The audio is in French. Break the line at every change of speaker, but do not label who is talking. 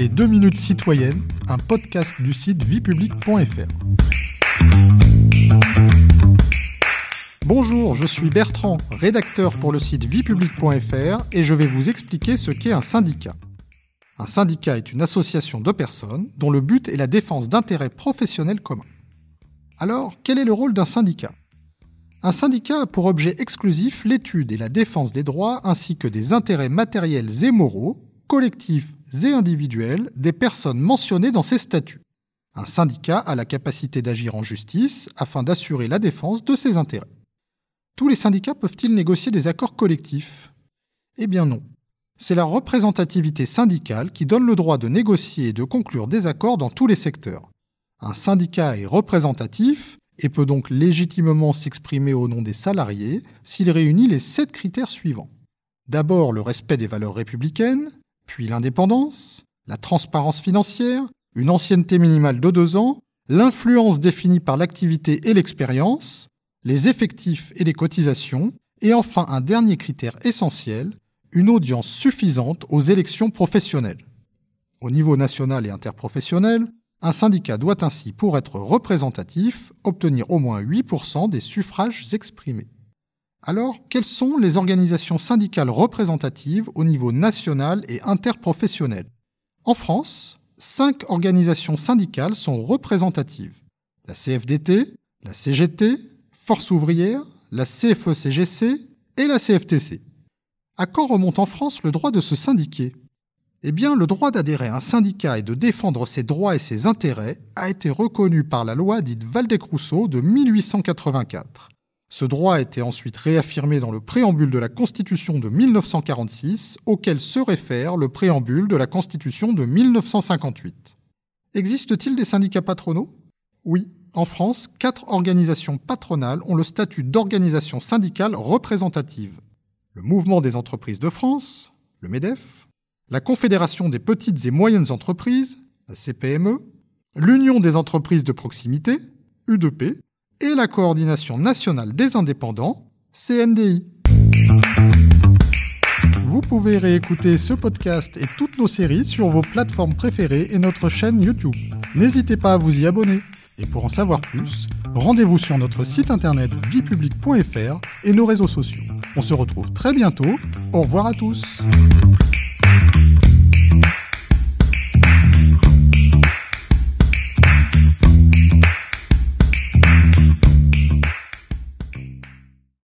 Les 2 minutes citoyennes, un podcast du site viepublic.fr. Bonjour, je suis Bertrand, rédacteur pour le site viepublic.fr et je vais vous expliquer ce qu'est un syndicat. Un syndicat est une association de personnes dont le but est la défense d'intérêts professionnels communs. Alors, quel est le rôle d'un syndicat? Un syndicat a pour objet exclusif l'étude et la défense des droits ainsi que des intérêts matériels et moraux, collectifs et individuels des personnes mentionnées dans ces statuts. Un syndicat a la capacité d'agir en justice afin d'assurer la défense de ses intérêts. Tous les syndicats peuvent-ils négocier des accords collectifs? Eh bien non. C'est la représentativité syndicale qui donne le droit de négocier et de conclure des accords dans tous les secteurs. Un syndicat est représentatif et peut donc légitimement s'exprimer au nom des salariés s'il réunit les sept critères suivants. D'abord le respect des valeurs républicaines, puis l'indépendance, la transparence financière, une ancienneté minimale de deux ans, l'influence définie par l'activité et l'expérience, les effectifs et les cotisations, et enfin un dernier critère essentiel, une audience suffisante aux élections professionnelles. Au niveau national et interprofessionnel, un syndicat doit ainsi, pour être représentatif, obtenir au moins 8% des suffrages exprimés. Alors, quelles sont les organisations syndicales représentatives au niveau national et interprofessionnel? En France, cinq organisations syndicales sont représentatives. La CFDT, la CGT, Force ouvrière, la CFE-CGC et la CFTC. À quand remonte en France le droit de se syndiquer? Eh bien, le droit d'adhérer à un syndicat et de défendre ses droits et ses intérêts a été reconnu par la loi dite Valdec-Rousseau de 1884. Ce droit a été ensuite réaffirmé dans le préambule de la Constitution de 1946, auquel se réfère le préambule de la Constitution de 1958. Existe-t-il des syndicats patronaux? Oui, en France, quatre organisations patronales ont le statut d'organisation syndicale représentative le Mouvement des entreprises de France, le MEDEF, la Confédération des petites et moyennes entreprises, la CPME, l'Union des entreprises de proximité, UDP, et la Coordination nationale des indépendants, CNDI. Vous pouvez réécouter ce podcast et toutes nos séries sur vos plateformes préférées et notre chaîne YouTube. N'hésitez pas à vous y abonner. Et pour en savoir plus, rendez-vous sur notre site internet viepublic.fr et nos réseaux sociaux. On se retrouve très bientôt. Au revoir à tous.